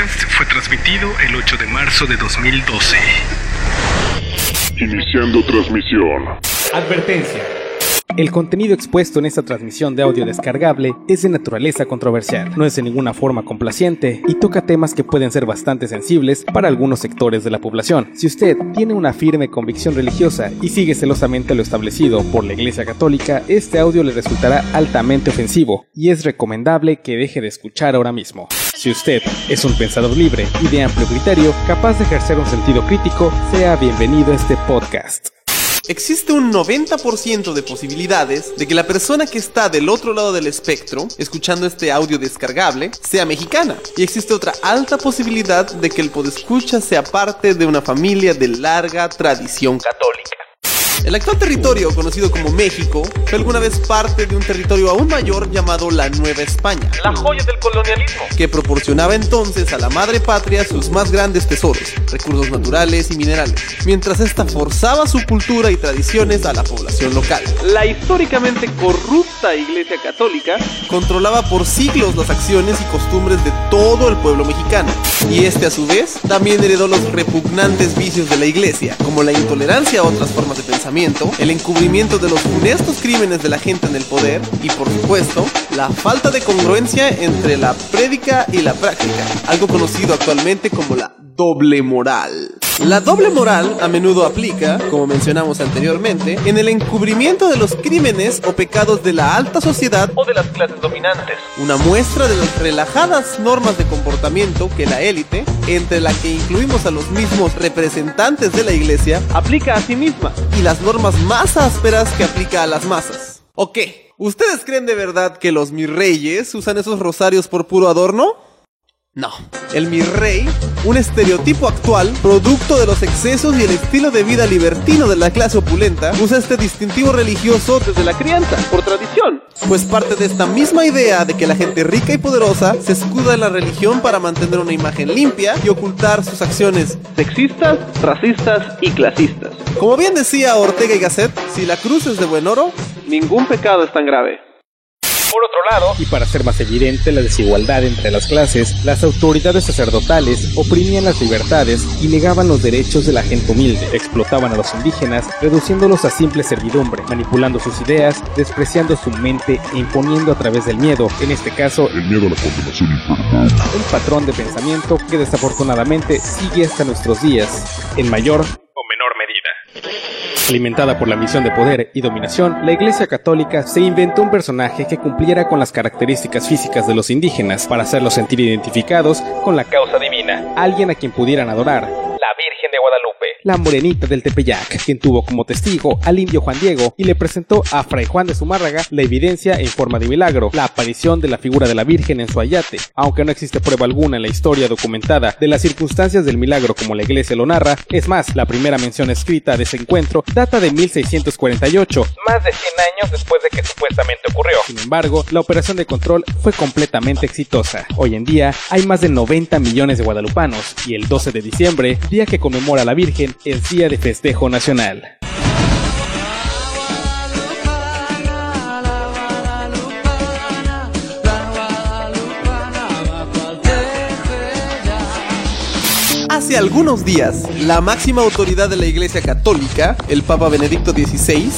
podcast fue transmitido el 8 de marzo de 2012. Iniciando transmisión. Advertencia. El contenido expuesto en esta transmisión de audio descargable es de naturaleza controversial, no es de ninguna forma complaciente y toca temas que pueden ser bastante sensibles para algunos sectores de la población. Si usted tiene una firme convicción religiosa y sigue celosamente lo establecido por la Iglesia Católica, este audio le resultará altamente ofensivo y es recomendable que deje de escuchar ahora mismo. Si usted es un pensador libre y de amplio criterio, capaz de ejercer un sentido crítico, sea bienvenido a este podcast. Existe un 90% de posibilidades de que la persona que está del otro lado del espectro, escuchando este audio descargable, sea mexicana. Y existe otra alta posibilidad de que el podescucha sea parte de una familia de larga tradición católica. El actual territorio, conocido como México, fue alguna vez parte de un territorio aún mayor llamado la Nueva España, la joya del colonialismo, que proporcionaba entonces a la madre patria sus más grandes tesoros, recursos naturales y minerales, mientras esta forzaba su cultura y tradiciones a la población local. La históricamente corrupta Iglesia Católica controlaba por siglos las acciones y costumbres de todo el pueblo mexicano, y este a su vez también heredó los repugnantes vicios de la Iglesia, como la intolerancia a otras formas de pensamiento el encubrimiento de los funestos crímenes de la gente en el poder y por supuesto la falta de congruencia entre la prédica y la práctica, algo conocido actualmente como la doble moral. La doble moral a menudo aplica, como mencionamos anteriormente, en el encubrimiento de los crímenes o pecados de la alta sociedad o de las clases dominantes. Una muestra de las relajadas normas de comportamiento que la élite, entre la que incluimos a los mismos representantes de la iglesia, aplica a sí misma y las normas más ásperas que aplica a las masas. ¿O qué? ¿Ustedes creen de verdad que los mis reyes usan esos rosarios por puro adorno? No. El mi rey, un estereotipo actual, producto de los excesos y el estilo de vida libertino de la clase opulenta, usa este distintivo religioso desde la crianza, por tradición. Pues parte de esta misma idea de que la gente rica y poderosa se escuda en la religión para mantener una imagen limpia y ocultar sus acciones sexistas, racistas y clasistas. Como bien decía Ortega y Gasset, si la cruz es de buen oro, ningún pecado es tan grave. Por otro lado, y para hacer más evidente la desigualdad entre las clases, las autoridades sacerdotales oprimían las libertades y negaban los derechos de la gente humilde, explotaban a los indígenas, reduciéndolos a simple servidumbre, manipulando sus ideas, despreciando su mente e imponiendo a través del miedo, en este caso, El miedo a la condenación infernal. un patrón de pensamiento que desafortunadamente sigue hasta nuestros días, en mayor o menor medida. Alimentada por la misión de poder y dominación, la Iglesia Católica se inventó un personaje que cumpliera con las características físicas de los indígenas para hacerlos sentir identificados con la causa divina, alguien a quien pudieran adorar, la Virgen de Guadalupe, la morenita del Tepeyac, quien tuvo como testigo al indio Juan Diego y le presentó a Fray Juan de Zumárraga la evidencia en forma de milagro, la aparición de la figura de la Virgen en su ayate, aunque no existe prueba alguna en la historia documentada de las circunstancias del milagro como la iglesia lo narra, es más, la primera mención escrita de ese encuentro data de 1648, más de 100 años después de que supuestamente ocurrió. Sin embargo, la operación de control fue completamente exitosa. Hoy en día hay más de 90 millones de guadalupanos y el 12 de diciembre, día que conmemora a la Virgen, es día de festejo nacional. Hace algunos días, la máxima autoridad de la Iglesia Católica, el Papa Benedicto XVI,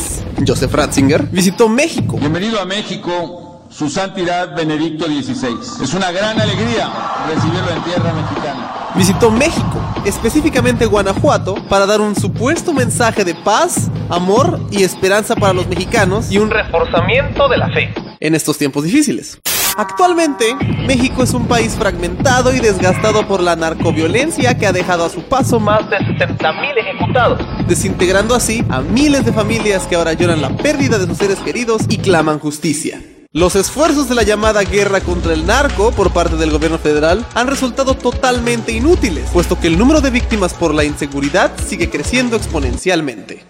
Joseph Ratzinger, visitó México. Bienvenido a México, su santidad Benedicto XVI. Es una gran alegría recibirlo en tierra mexicana. Visitó México, específicamente Guanajuato, para dar un supuesto mensaje de paz, amor y esperanza para los mexicanos y un reforzamiento de la fe en estos tiempos difíciles. Actualmente, México es un país fragmentado y desgastado por la narcoviolencia que ha dejado a su paso más de 70.000 ejecutados, desintegrando así a miles de familias que ahora lloran la pérdida de sus seres queridos y claman justicia. Los esfuerzos de la llamada guerra contra el narco por parte del gobierno federal han resultado totalmente inútiles, puesto que el número de víctimas por la inseguridad sigue creciendo exponencialmente.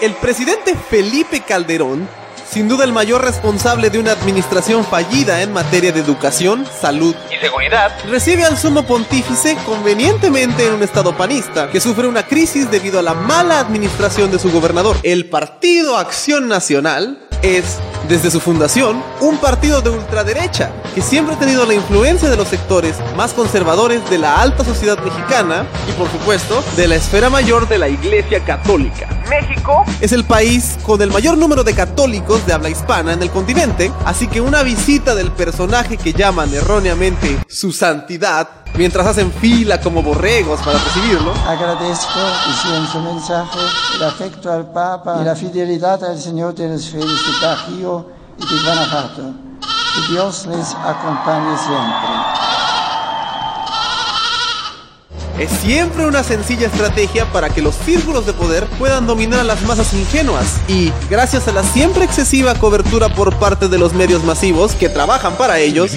El presidente Felipe Calderón sin duda el mayor responsable de una administración fallida en materia de educación, salud y seguridad, recibe al sumo pontífice convenientemente en un estado panista que sufre una crisis debido a la mala administración de su gobernador. El Partido Acción Nacional es desde su fundación, un partido de ultraderecha que siempre ha tenido la influencia de los sectores más conservadores de la alta sociedad mexicana y por supuesto de la esfera mayor de la Iglesia Católica. México es el país con el mayor número de católicos de habla hispana en el continente, así que una visita del personaje que llaman erróneamente su santidad, mientras hacen fila como borregos para recibirlo, Agradezco, decía en su mensaje, el afecto al Papa y la fidelidad al Señor de los fieles de Bajío y de Guanajuato. Que Dios les acompañe siempre. Es siempre una sencilla estrategia para que los círculos de poder puedan dominar a las masas ingenuas y, gracias a la siempre excesiva cobertura por parte de los medios masivos que trabajan para ellos,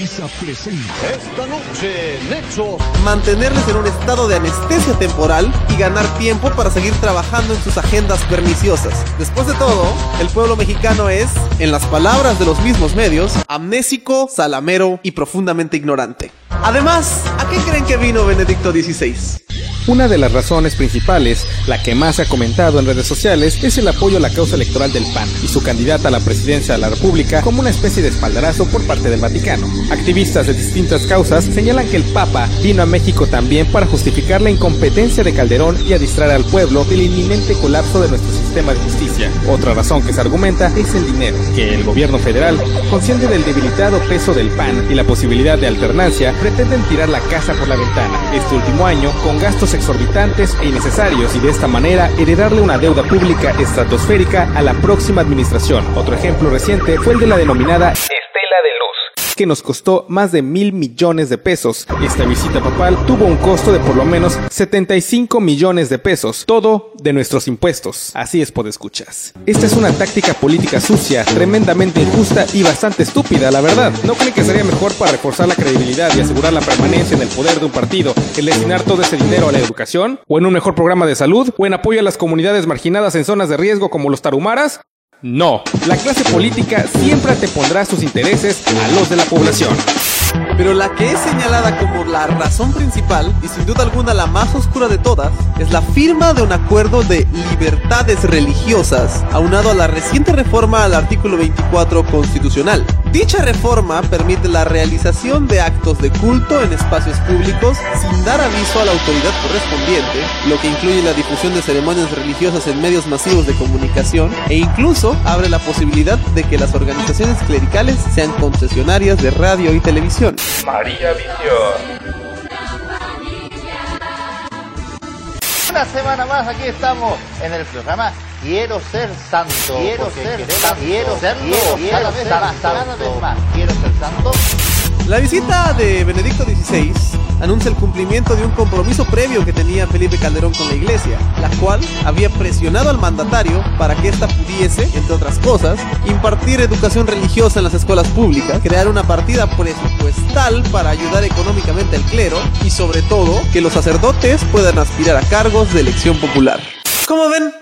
mantenerles en un estado de anestesia temporal y ganar tiempo para seguir trabajando en sus agendas perniciosas. Después de todo, el pueblo mexicano es, en las palabras de los mismos medios, amnésico, salamero y profundamente ignorante. Además, ¿a qué creen que vino Benedicto XVI? Una de las razones principales, la que más se ha comentado en redes sociales, es el apoyo a la causa electoral del PAN y su candidata a la presidencia de la República como una especie de espaldarazo por parte del Vaticano. Activistas de distintas causas señalan que el Papa vino a México también para justificar la incompetencia de Calderón y a distraer al pueblo del inminente colapso de nuestro sistema de justicia. Otra razón que se argumenta es el dinero, que el gobierno federal, consciente del debilitado peso del PAN y la posibilidad de alternancia, pretenden tirar la casa por la ventana este último año con gastos exorbitantes e innecesarios y de esta manera heredarle una deuda pública estratosférica a la próxima administración. Otro ejemplo reciente fue el de la denominada que nos costó más de mil millones de pesos. Esta visita papal tuvo un costo de por lo menos 75 millones de pesos, todo de nuestros impuestos. Así es, escuchas. Esta es una táctica política sucia, tremendamente injusta y bastante estúpida, la verdad. ¿No creen que sería mejor para reforzar la credibilidad y asegurar la permanencia en el poder de un partido el destinar todo ese dinero a la educación? ¿O en un mejor programa de salud? ¿O en apoyo a las comunidades marginadas en zonas de riesgo como los tarumaras? No, la clase política siempre antepondrá sus intereses a los de la población. Pero la que es señalada como la razón principal, y sin duda alguna la más oscura de todas, es la firma de un acuerdo de libertades religiosas, aunado a la reciente reforma al artículo 24 constitucional. Dicha reforma permite la realización de actos de culto en espacios públicos sin dar aviso a la autoridad correspondiente, lo que incluye la difusión de ceremonias religiosas en medios masivos de comunicación e incluso abre la posibilidad de que las organizaciones clericales sean concesionarias de radio y televisión. María Visión. Una semana más aquí estamos en el programa Quiero ser santo. Quiero ser santo. Quiero serlo. Quiero cada vez más. Cada vez más. Quiero ser santo. La visita de Benedicto XVI anuncia el cumplimiento de un compromiso previo que tenía Felipe Calderón con la iglesia, la cual había presionado al mandatario para que ésta pudiese, entre otras cosas, impartir educación religiosa en las escuelas públicas, crear una partida presupuestal para ayudar económicamente al clero y sobre todo que los sacerdotes puedan aspirar a cargos de elección popular. ¿Cómo ven?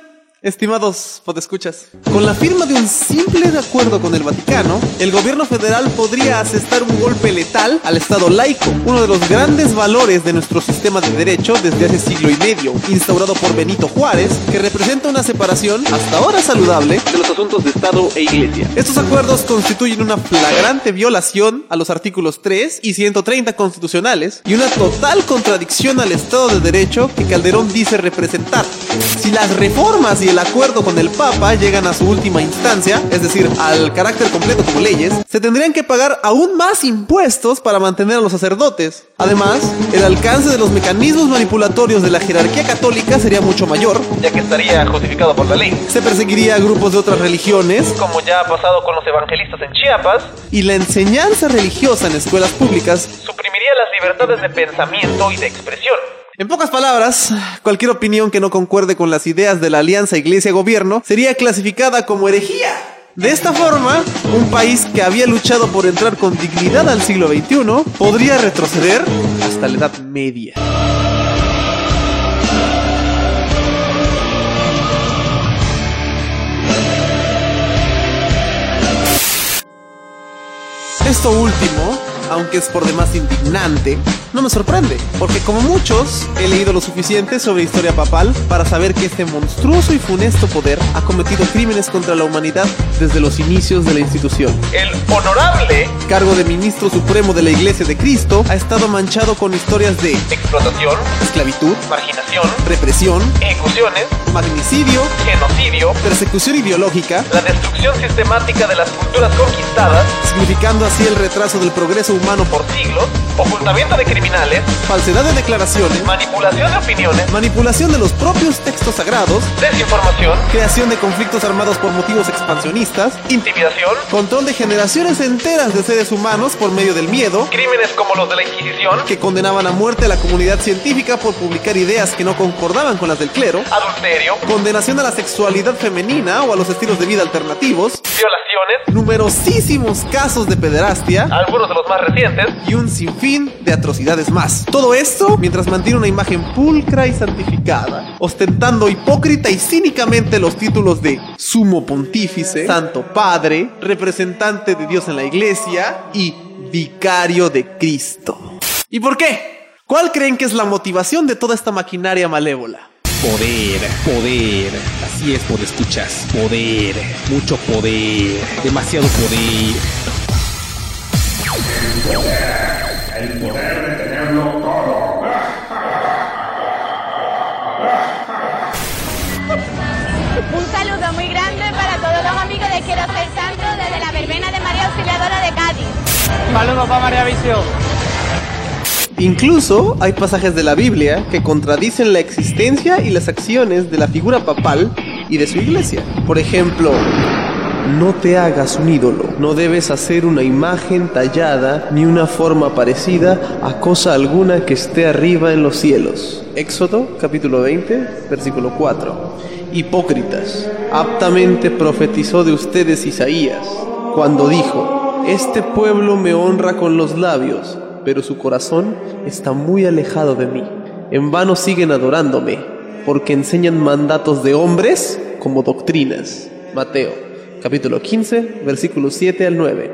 Estimados podescuchas, con la firma de un simple acuerdo con el Vaticano, el gobierno federal podría asestar un golpe letal al Estado laico, uno de los grandes valores de nuestro sistema de derecho desde hace siglo y medio, instaurado por Benito Juárez, que representa una separación, hasta ahora saludable, de los asuntos de Estado e Iglesia. Estos acuerdos constituyen una flagrante violación a los artículos 3 y 130 constitucionales y una total contradicción al Estado de Derecho que Calderón dice representar. Si las reformas y el acuerdo con el Papa llegan a su última instancia, es decir, al carácter completo como leyes, se tendrían que pagar aún más impuestos para mantener a los sacerdotes. Además, el alcance de los mecanismos manipulatorios de la jerarquía católica sería mucho mayor, ya que estaría justificado por la ley. Se perseguiría a grupos de otras religiones, como ya ha pasado con los evangelistas en Chiapas, y la enseñanza religiosa en escuelas públicas suprimiría las libertades de pensamiento y de expresión. En pocas palabras, cualquier opinión que no concuerde con las ideas de la alianza Iglesia-Gobierno sería clasificada como herejía. De esta forma, un país que había luchado por entrar con dignidad al siglo XXI podría retroceder hasta la Edad Media. Esto último, aunque es por demás indignante, no me sorprende, porque como muchos, he leído lo suficiente sobre historia papal para saber que este monstruoso y funesto poder ha cometido crímenes contra la humanidad desde los inicios de la institución. El honorable Cargo de ministro supremo de la Iglesia de Cristo ha estado manchado con historias de explotación, esclavitud, marginación, represión, ejecuciones, magnicidio, genocidio, persecución ideológica, la destrucción sistemática de las culturas conquistadas significando así el retraso del progreso humano por siglos, ocultamiento de criminales, falsedad de declaraciones, manipulación de opiniones, manipulación de los propios textos sagrados, desinformación, creación de conflictos armados por motivos expansionistas, intimidación, control de generaciones enteras de seres humanos por medio del miedo, crímenes como los de la Inquisición, que condenaban a muerte a la comunidad científica por publicar ideas que no concordaban con las del clero, adulterio, condenación a la sexualidad femenina o a los estilos de vida alternativos, violaciones, numerosísimos casos de pederastia algunos de los más recientes, y un sinfín de atrocidades más. Todo esto mientras mantiene una imagen pulcra y santificada, ostentando hipócrita y cínicamente los títulos de Sumo Pontífice, Santo Padre, representante de Dios en la Iglesia y Vicario de Cristo. ¿Y por qué? ¿Cuál creen que es la motivación de toda esta maquinaria malévola? Poder, poder. Así es, por escuchas. Poder, mucho poder, demasiado poder. Un saludo muy grande para todos los amigos de Quiero Ser Santo desde la verbena de María Auxiliadora de Cádiz. Saludos para María Visión. Incluso hay pasajes de la Biblia que contradicen la existencia y las acciones de la figura papal y de su iglesia. Por ejemplo, no te hagas un ídolo, no debes hacer una imagen tallada ni una forma parecida a cosa alguna que esté arriba en los cielos. Éxodo capítulo 20, versículo 4. Hipócritas, aptamente profetizó de ustedes Isaías cuando dijo, este pueblo me honra con los labios, pero su corazón está muy alejado de mí. En vano siguen adorándome, porque enseñan mandatos de hombres como doctrinas. Mateo, capítulo 15, versículos 7 al 9.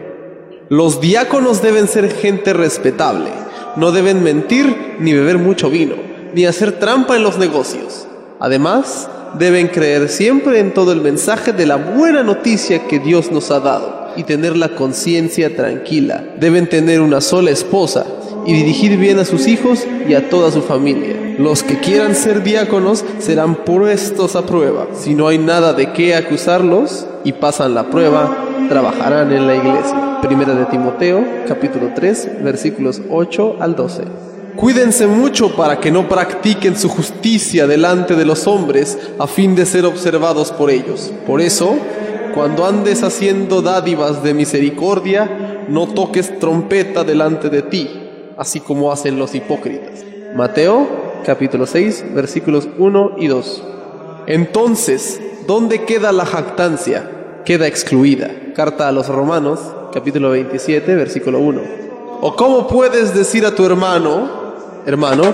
Los diáconos deben ser gente respetable, no deben mentir ni beber mucho vino, ni hacer trampa en los negocios. Además, deben creer siempre en todo el mensaje de la buena noticia que Dios nos ha dado y tener la conciencia tranquila. Deben tener una sola esposa y dirigir bien a sus hijos y a toda su familia. Los que quieran ser diáconos serán puestos a prueba. Si no hay nada de qué acusarlos y pasan la prueba, trabajarán en la iglesia. Primera de Timoteo, capítulo 3, versículos 8 al 12. Cuídense mucho para que no practiquen su justicia delante de los hombres a fin de ser observados por ellos. Por eso, cuando andes haciendo dádivas de misericordia, no toques trompeta delante de ti, así como hacen los hipócritas. Mateo capítulo 6 versículos 1 y 2. Entonces, ¿dónde queda la jactancia? Queda excluida. Carta a los Romanos capítulo 27 versículo 1. ¿O cómo puedes decir a tu hermano, hermano,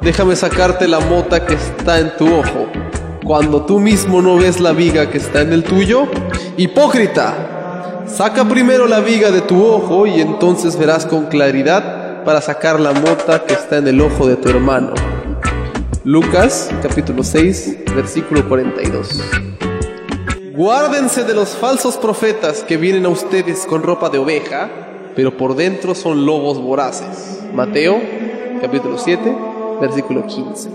déjame sacarte la mota que está en tu ojo, cuando tú mismo no ves la viga que está en el tuyo? Hipócrita, saca primero la viga de tu ojo y entonces verás con claridad para sacar la mota que está en el ojo de tu hermano. Lucas capítulo 6 versículo 42. Guárdense de los falsos profetas que vienen a ustedes con ropa de oveja, pero por dentro son lobos voraces. Mateo capítulo 7 versículo 15.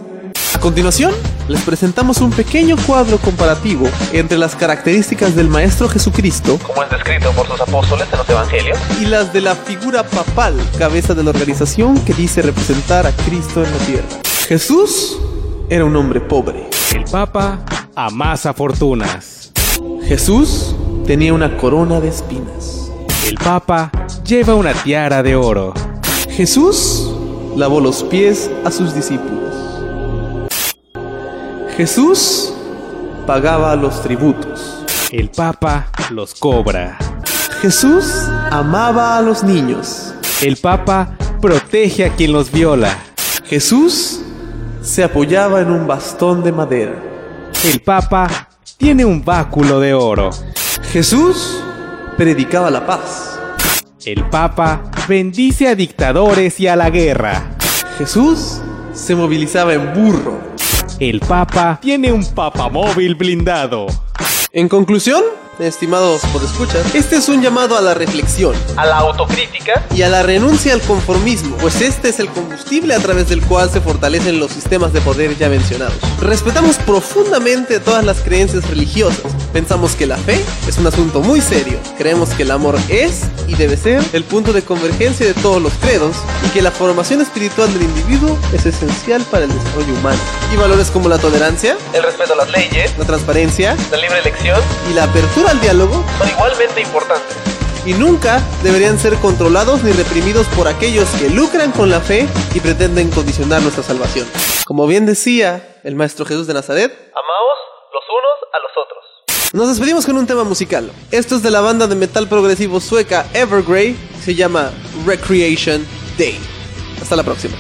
A continuación, les presentamos un pequeño cuadro comparativo entre las características del Maestro Jesucristo como es descrito por sus apóstoles en los evangelios, y las de la figura papal, cabeza de la organización que dice representar a Cristo en la tierra. Jesús era un hombre pobre. El Papa amasa fortunas. Jesús tenía una corona de espinas. El Papa lleva una tiara de oro. Jesús lavó los pies a sus discípulos. Jesús pagaba los tributos. El Papa los cobra. Jesús amaba a los niños. El Papa protege a quien los viola. Jesús se apoyaba en un bastón de madera. El Papa tiene un báculo de oro. Jesús predicaba la paz. El Papa bendice a dictadores y a la guerra. Jesús se movilizaba en burro. El Papa tiene un papamóvil blindado. En conclusión, estimados podescuchas, este es un llamado a la reflexión A la autocrítica. y a la renuncia al conformismo, pues este es el combustible a través del cual se fortalecen los sistemas de poder ya mencionados. Respetamos profundamente todas las creencias religiosas. Pensamos que la fe es un asunto muy serio. Creemos que el amor es y debe ser el punto de convergencia de todos los credos y que la formación espiritual del individuo es esencial para el desarrollo humano. Y valores como la tolerancia, El respeto a las leyes. la transparencia La libre elección. y la apertura al diálogo Son igualmente importantes. y nunca deberían ser controlados ni reprimidos por aquellos que lucran con la fe y pretenden condicionar nuestra salvación. Como bien decía el Maestro Jesús de Nazaret, Amaos los unos a los otros. Nos despedimos con un tema musical. Esto es de la banda de metal progresivo sueca Evergrey, se llama Recreation Day. Hasta la próxima.